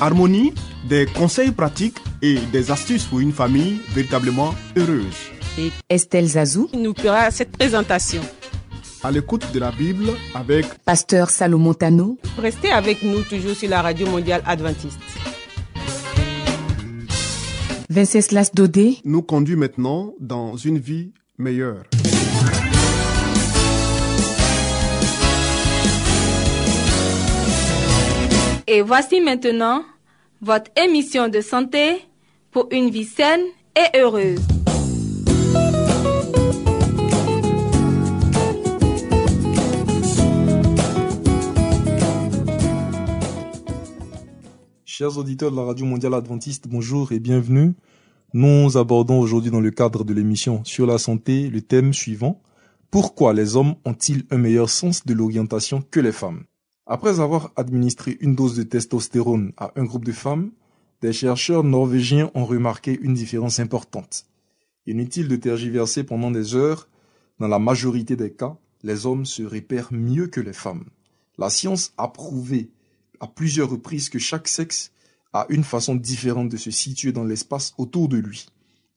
Harmonie, des conseils pratiques et des astuces pour une famille véritablement heureuse. et Estelle Zazou, nous fera cette présentation. À l'écoute de la Bible avec Pasteur Salomon Tano, Restez avec nous toujours sur la radio mondiale adventiste. Venceslas Dodé, nous conduit maintenant dans une vie meilleure. Et voici maintenant votre émission de santé pour une vie saine et heureuse. Chers auditeurs de la Radio Mondiale Adventiste, bonjour et bienvenue. Nous abordons aujourd'hui dans le cadre de l'émission sur la santé le thème suivant. Pourquoi les hommes ont-ils un meilleur sens de l'orientation que les femmes? Après avoir administré une dose de testostérone à un groupe de femmes, des chercheurs norvégiens ont remarqué une différence importante. Inutile de tergiverser pendant des heures, dans la majorité des cas, les hommes se repèrent mieux que les femmes. La science a prouvé à plusieurs reprises que chaque sexe a une façon différente de se situer dans l'espace autour de lui.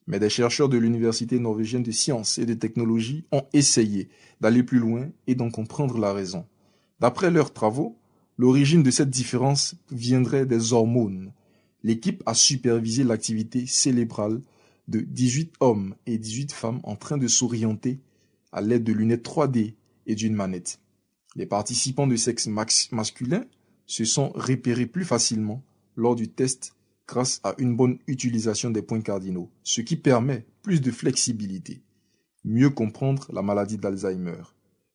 Mais des chercheurs de l'Université norvégienne de sciences et de technologie ont essayé d'aller plus loin et d'en comprendre la raison. D'après leurs travaux, l'origine de cette différence viendrait des hormones. L'équipe a supervisé l'activité cérébrale de 18 hommes et 18 femmes en train de s'orienter à l'aide de lunettes 3D et d'une manette. Les participants de sexe masculin se sont repérés plus facilement lors du test grâce à une bonne utilisation des points cardinaux, ce qui permet plus de flexibilité. Mieux comprendre la maladie d'Alzheimer.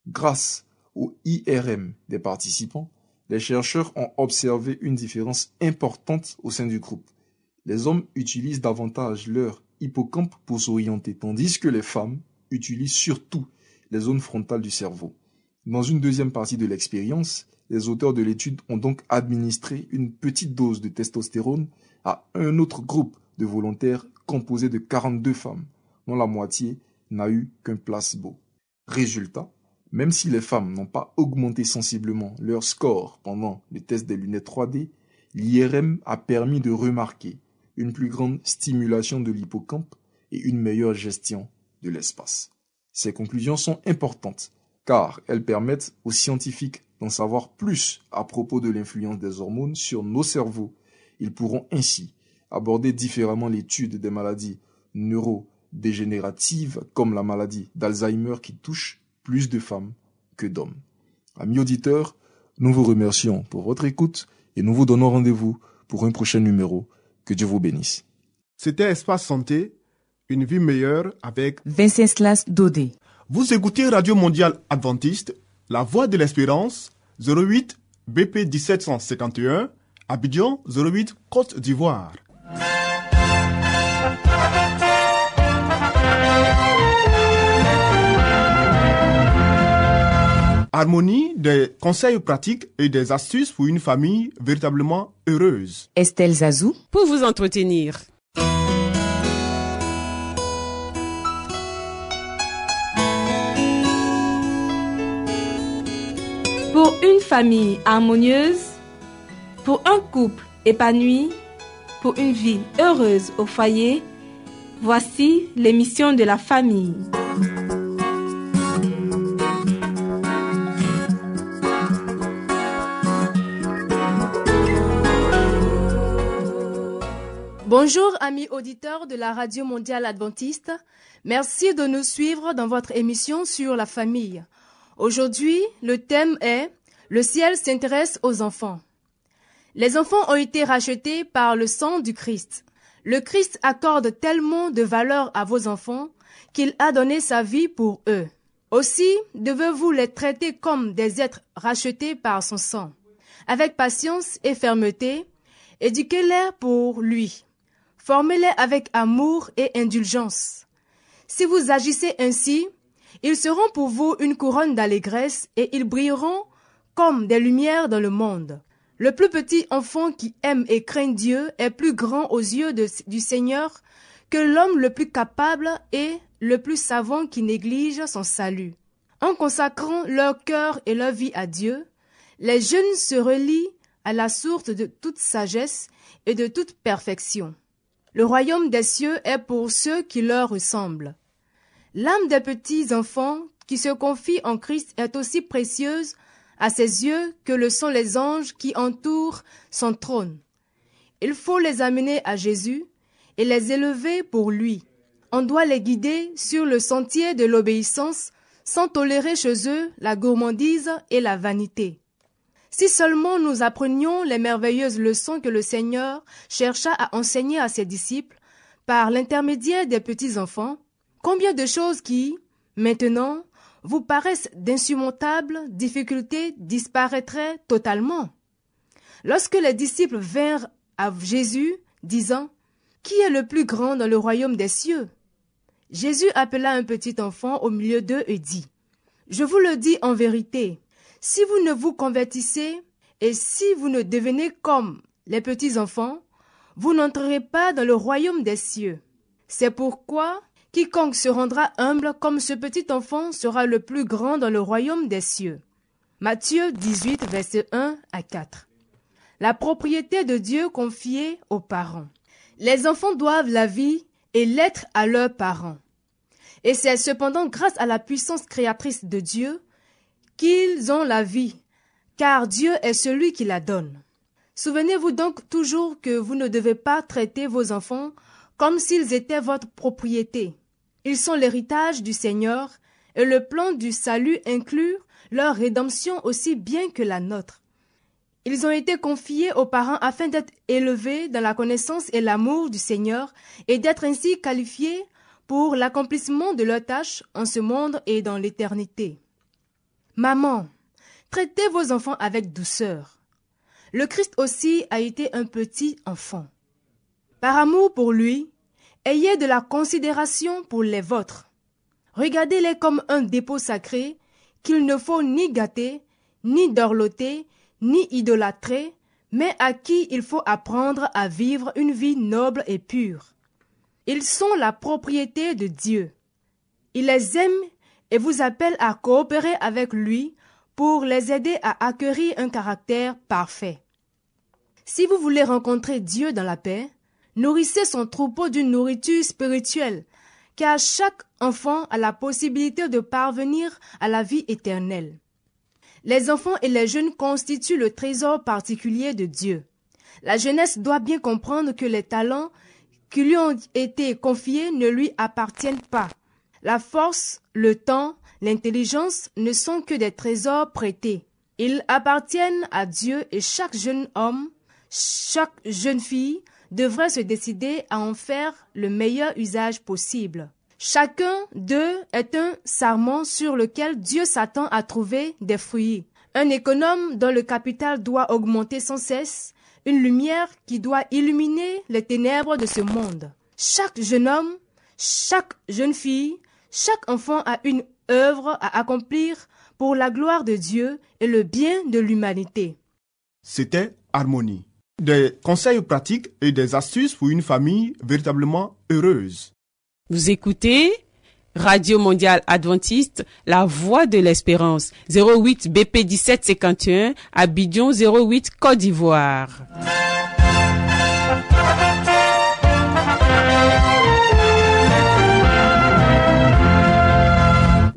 Grâce au IRM des participants, les chercheurs ont observé une différence importante au sein du groupe. Les hommes utilisent davantage leur hippocampe pour s'orienter, tandis que les femmes utilisent surtout les zones frontales du cerveau. Dans une deuxième partie de l'expérience, les auteurs de l'étude ont donc administré une petite dose de testostérone à un autre groupe de volontaires composé de 42 femmes, dont la moitié n'a eu qu'un placebo. Résultat, même si les femmes n'ont pas augmenté sensiblement leur score pendant le test des lunettes 3D, l'IRM a permis de remarquer une plus grande stimulation de l'hippocampe et une meilleure gestion de l'espace. Ces conclusions sont importantes car elles permettent aux scientifiques d'en savoir plus à propos de l'influence des hormones sur nos cerveaux. Ils pourront ainsi aborder différemment l'étude des maladies neurodégénératives comme la maladie d'Alzheimer qui touche plus de femmes que d'hommes. Amis auditeurs, nous vous remercions pour votre écoute et nous vous donnons rendez-vous pour un prochain numéro. Que Dieu vous bénisse. C'était Espace Santé, une vie meilleure avec Venceslas Dodé. Vous écoutez Radio Mondiale Adventiste, La Voix de l'Espérance, 08 BP 1751, Abidjan 08 Côte d'Ivoire. Harmonie, des conseils pratiques et des astuces pour une famille véritablement heureuse. Estelle Zazou, Pour vous entretenir. Pour une famille harmonieuse, pour un couple épanoui, pour une vie heureuse au foyer, voici l'émission de la famille. Bonjour amis auditeurs de la Radio Mondiale Adventiste. Merci de nous suivre dans votre émission sur la famille. Aujourd'hui, le thème est Le ciel s'intéresse aux enfants. Les enfants ont été rachetés par le sang du Christ. Le Christ accorde tellement de valeur à vos enfants qu'il a donné sa vie pour eux. Aussi devez-vous les traiter comme des êtres rachetés par son sang. Avec patience et fermeté, éduquez-les pour lui. Formez-les avec amour et indulgence. Si vous agissez ainsi, ils seront pour vous une couronne d'allégresse et ils brilleront comme des lumières dans le monde. Le plus petit enfant qui aime et craint Dieu est plus grand aux yeux du Seigneur que l'homme le plus capable et le plus savant qui néglige son salut. En consacrant leur cœur et leur vie à Dieu, les jeunes se relient à la source de toute sagesse et de toute perfection. Le royaume des cieux est pour ceux qui leur ressemblent. L'âme des petits enfants qui se confient en Christ est aussi précieuse à ses yeux que le sont les anges qui entourent son trône. Il faut les amener à Jésus et les élever pour lui. On doit les guider sur le sentier de l'obéissance sans tolérer chez eux la gourmandise et la vanité. Si seulement nous apprenions les merveilleuses leçons que le Seigneur chercha à enseigner à ses disciples par l'intermédiaire des petits enfants, combien de choses qui, maintenant, vous paraissent d'insurmontables difficultés disparaîtraient totalement. Lorsque les disciples vinrent à Jésus, disant Qui est le plus grand dans le royaume des cieux? Jésus appela un petit enfant au milieu d'eux et dit Je vous le dis en vérité, si vous ne vous convertissez et si vous ne devenez comme les petits enfants, vous n'entrerez pas dans le royaume des cieux. C'est pourquoi quiconque se rendra humble comme ce petit enfant sera le plus grand dans le royaume des cieux. Matthieu 18, verset 1 à 4. La propriété de Dieu confiée aux parents. Les enfants doivent la vie et l'être à leurs parents. Et c'est cependant grâce à la puissance créatrice de Dieu qu'ils ont la vie, car Dieu est celui qui la donne. Souvenez-vous donc toujours que vous ne devez pas traiter vos enfants comme s'ils étaient votre propriété. Ils sont l'héritage du Seigneur, et le plan du salut inclut leur rédemption aussi bien que la nôtre. Ils ont été confiés aux parents afin d'être élevés dans la connaissance et l'amour du Seigneur et d'être ainsi qualifiés pour l'accomplissement de leurs tâches en ce monde et dans l'éternité. Maman, traitez vos enfants avec douceur. Le Christ aussi a été un petit enfant. Par amour pour lui, ayez de la considération pour les vôtres. Regardez-les comme un dépôt sacré qu'il ne faut ni gâter, ni dorloter, ni idolâtrer, mais à qui il faut apprendre à vivre une vie noble et pure. Ils sont la propriété de Dieu. Il les aime et vous appelle à coopérer avec lui pour les aider à acquérir un caractère parfait. Si vous voulez rencontrer Dieu dans la paix, nourrissez son troupeau d'une nourriture spirituelle, car chaque enfant a la possibilité de parvenir à la vie éternelle. Les enfants et les jeunes constituent le trésor particulier de Dieu. La jeunesse doit bien comprendre que les talents qui lui ont été confiés ne lui appartiennent pas. La force, le temps, l'intelligence ne sont que des trésors prêtés. Ils appartiennent à Dieu et chaque jeune homme, chaque jeune fille devrait se décider à en faire le meilleur usage possible. Chacun d'eux est un sarment sur lequel Dieu s'attend à trouver des fruits. Un économe dont le capital doit augmenter sans cesse, une lumière qui doit illuminer les ténèbres de ce monde. Chaque jeune homme, chaque jeune fille, chaque enfant a une œuvre à accomplir pour la gloire de Dieu et le bien de l'humanité. C'était Harmonie. Des conseils pratiques et des astuces pour une famille véritablement heureuse. Vous écoutez Radio Mondiale Adventiste, La Voix de l'Espérance, 08 BP 1751, Abidjan 08 Côte d'Ivoire.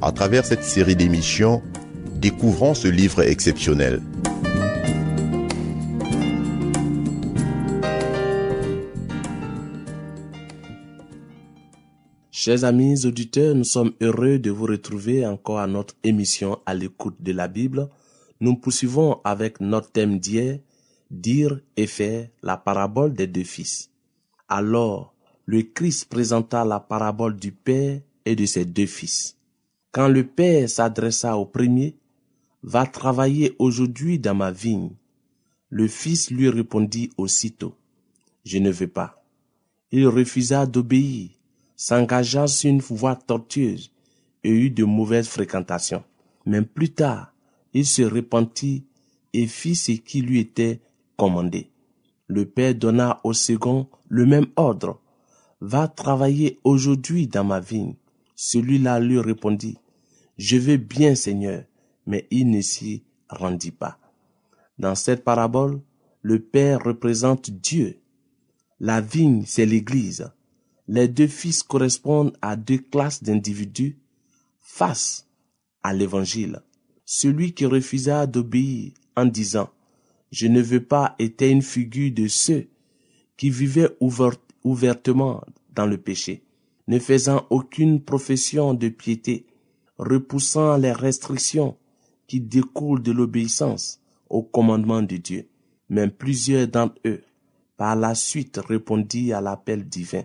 À travers cette série d'émissions, découvrons ce livre exceptionnel. Chers amis auditeurs, nous sommes heureux de vous retrouver encore à notre émission à l'écoute de la Bible. Nous poursuivons avec notre thème d'hier, dire et faire la parabole des deux fils. Alors, le Christ présenta la parabole du Père et de ses deux fils. Quand le Père s'adressa au premier, Va travailler aujourd'hui dans ma vigne. Le fils lui répondit aussitôt, Je ne veux pas. Il refusa d'obéir, s'engagea sur une voie tortueuse et eut de mauvaises fréquentations. Mais plus tard, il se repentit et fit ce qui lui était commandé. Le père donna au second le même ordre. Va travailler aujourd'hui dans ma vigne. Celui-là lui répondit, Je veux bien, Seigneur, mais il ne s'y rendit pas. Dans cette parabole, le Père représente Dieu. La vigne, c'est l'Église. Les deux fils correspondent à deux classes d'individus face à l'Évangile. Celui qui refusa d'obéir en disant Je ne veux pas était une figure de ceux qui vivaient ouvertement dans le péché, ne faisant aucune profession de piété, repoussant les restrictions qui découlent de l'obéissance au commandement de Dieu. Même plusieurs d'entre eux, par la suite, répondirent à l'appel divin.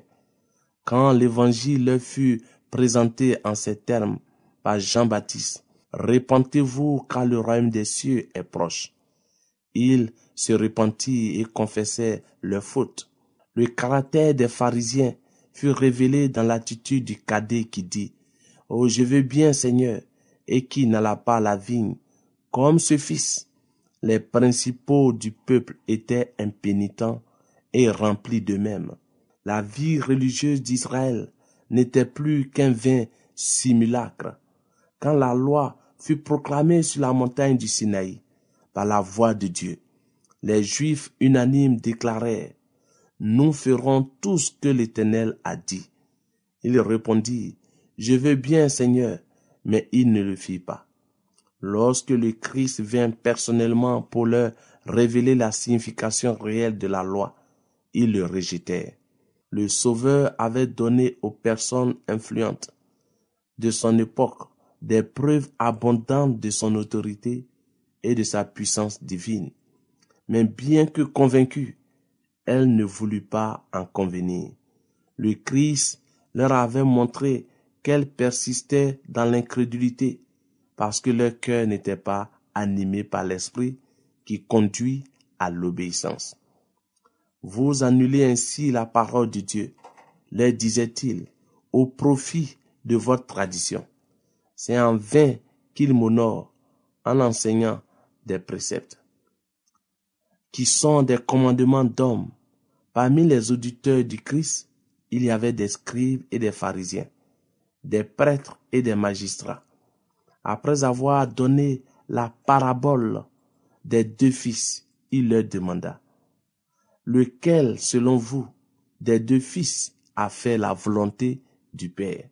Quand l'évangile leur fut présenté en ces termes par Jean-Baptiste, Répentez-vous car le royaume des cieux est proche. Ils se repentirent et confessaient leurs fautes. Le caractère des pharisiens fut révélé dans l'attitude du cadet qui dit, Oh, je veux bien, Seigneur, et qui n'alla pas à la vigne, comme ce fils. Les principaux du peuple étaient impénitents et remplis d'eux-mêmes. La vie religieuse d'Israël n'était plus qu'un vain simulacre. Quand la loi fut proclamée sur la montagne du Sinaï par la voix de Dieu, les Juifs unanimes déclarèrent, Nous ferons tout ce que l'Éternel a dit. Il répondit, Je veux bien, Seigneur, mais ils ne le firent pas. Lorsque le Christ vint personnellement pour leur révéler la signification réelle de la loi, ils le rejetèrent. Le Sauveur avait donné aux personnes influentes de son époque des preuves abondantes de son autorité et de sa puissance divine. Mais bien que convaincue, elle ne voulut pas en convenir. Le Christ leur avait montré qu'elle persistait dans l'incrédulité parce que leur cœur n'était pas animé par l'esprit qui conduit à l'obéissance. Vous annulez ainsi la parole de Dieu, leur disait-il, au profit de votre tradition. C'est en vain qu'ils m'honorent en enseignant des préceptes qui sont des commandements d'hommes. Parmi les auditeurs du Christ, il y avait des scribes et des pharisiens des prêtres et des magistrats. Après avoir donné la parabole des deux fils, il leur demanda, Lequel, selon vous, des deux fils a fait la volonté du Père?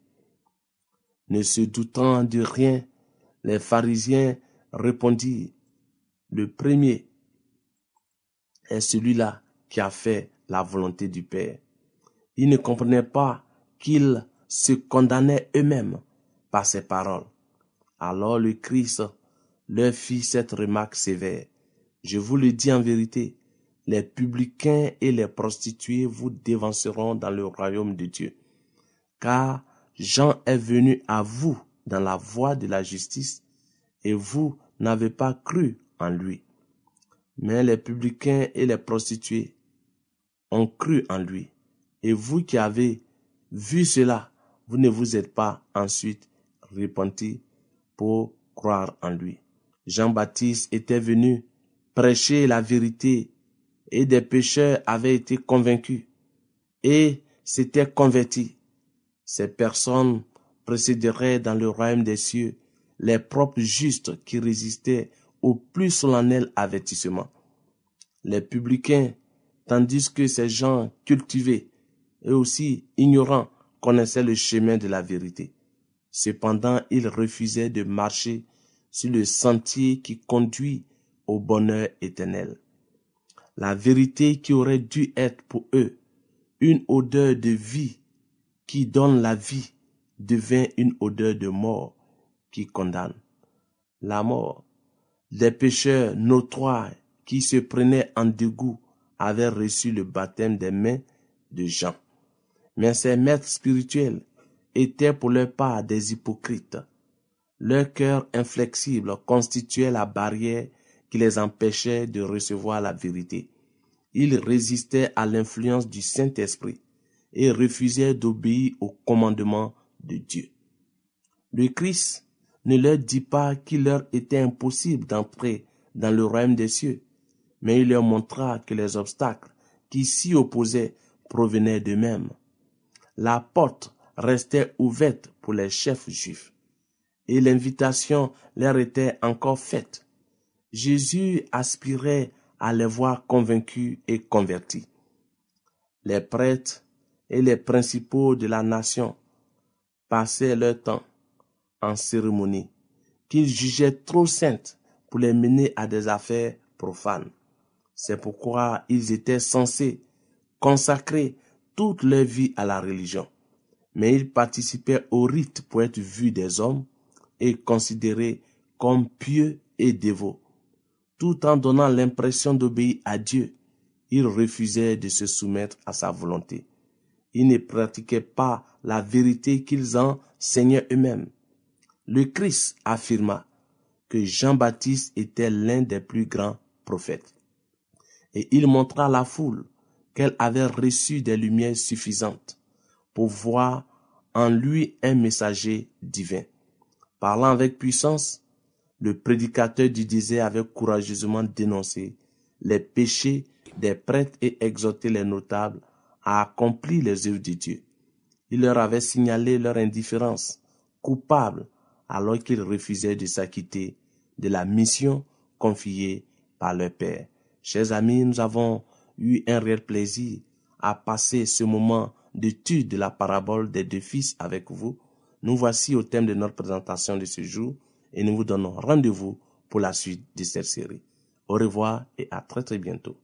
Ne se doutant de rien, les pharisiens répondirent, Le premier est celui-là qui a fait la volonté du Père. Ils ne comprenaient pas qu'il se condamnaient eux-mêmes par ces paroles. Alors le Christ leur fit cette remarque sévère. Je vous le dis en vérité, les publicains et les prostituées vous dévanceront dans le royaume de Dieu. Car Jean est venu à vous dans la voie de la justice, et vous n'avez pas cru en lui. Mais les publicains et les prostituées ont cru en lui. Et vous qui avez vu cela, vous ne vous êtes pas ensuite repenti pour croire en lui. Jean-Baptiste était venu prêcher la vérité et des pécheurs avaient été convaincus et s'étaient convertis. Ces personnes précéderaient dans le royaume des cieux les propres justes qui résistaient au plus solennel avertissement. Les publicains, tandis que ces gens cultivés et aussi ignorants connaissait le chemin de la vérité. Cependant, ils refusaient de marcher sur le sentier qui conduit au bonheur éternel. La vérité qui aurait dû être pour eux une odeur de vie qui donne la vie devint une odeur de mort qui condamne. La mort des pécheurs notoires qui se prenaient en dégoût avaient reçu le baptême des mains de Jean. Mais ces maîtres spirituels étaient pour leur part des hypocrites. Leur cœur inflexible constituait la barrière qui les empêchait de recevoir la vérité. Ils résistaient à l'influence du Saint-Esprit et refusaient d'obéir au commandement de Dieu. Le Christ ne leur dit pas qu'il leur était impossible d'entrer dans le royaume des cieux, mais il leur montra que les obstacles qui s'y opposaient provenaient d'eux-mêmes. La porte restait ouverte pour les chefs juifs, et l'invitation leur était encore faite. Jésus aspirait à les voir convaincus et convertis. Les prêtres et les principaux de la nation passaient leur temps en cérémonie, qu'ils jugeaient trop saintes pour les mener à des affaires profanes. C'est pourquoi ils étaient censés consacrer toute leur vie à la religion. Mais ils participaient au rite pour être vus des hommes et considérés comme pieux et dévots. Tout en donnant l'impression d'obéir à Dieu, ils refusaient de se soumettre à sa volonté. Ils ne pratiquaient pas la vérité qu'ils enseignaient eux-mêmes. Le Christ affirma que Jean-Baptiste était l'un des plus grands prophètes. Et il montra à la foule qu'elle avait reçu des lumières suffisantes pour voir en lui un messager divin. Parlant avec puissance, le prédicateur du désert avait courageusement dénoncé les péchés des prêtres et exhorté les notables à accomplir les œuvres de Dieu. Il leur avait signalé leur indifférence, coupable alors qu'ils refusaient de s'acquitter de la mission confiée par leur Père. Chers amis, nous avons eu un réel plaisir à passer ce moment d'étude de la parabole des deux fils avec vous. Nous voici au thème de notre présentation de ce jour et nous vous donnons rendez-vous pour la suite de cette série. Au revoir et à très très bientôt.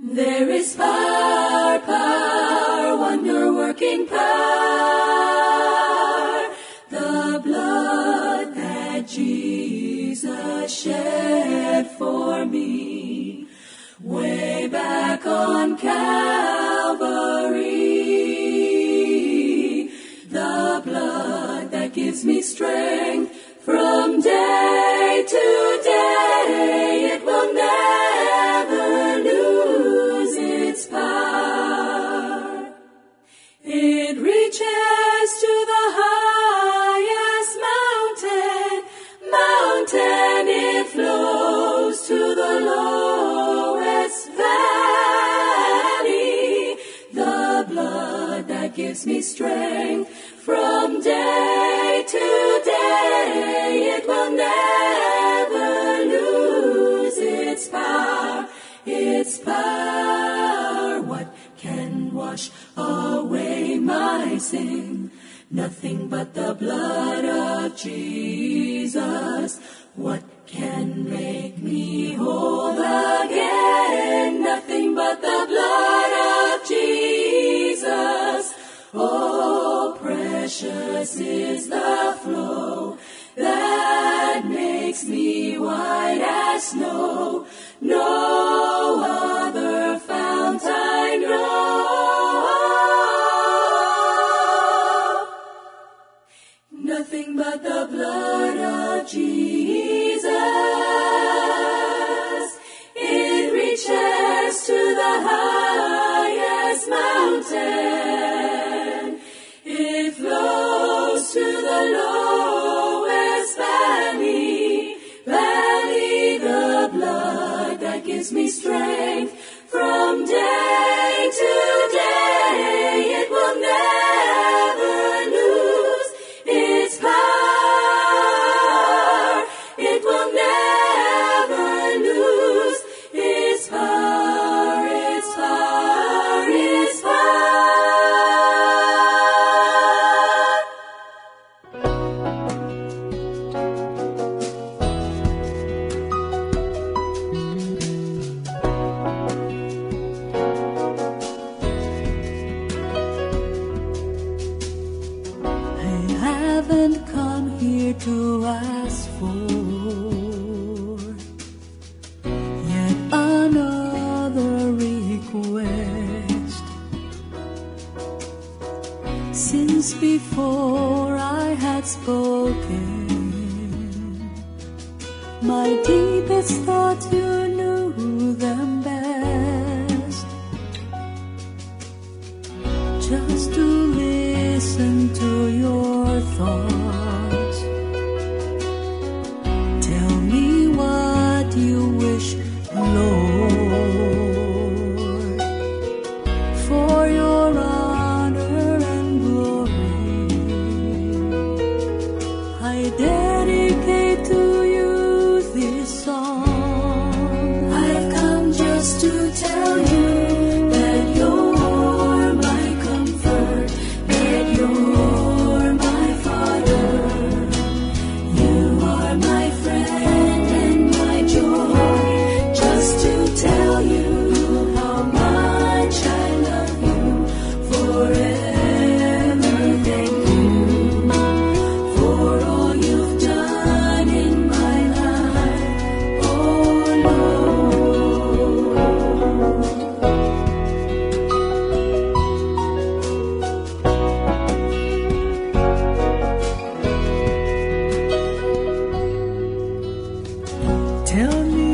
There is power, power, wonder working power. Shed for me. Way back on Calvary. The blood that gives me strength from day to day. It will never me strength from day to day, it will never lose its power, its power. What can wash away my sin? Nothing but the blood of Jesus. What can make me whole again? Nothing but the blood Oh, precious is the flow that makes me white as snow. my deepest thought. Tell me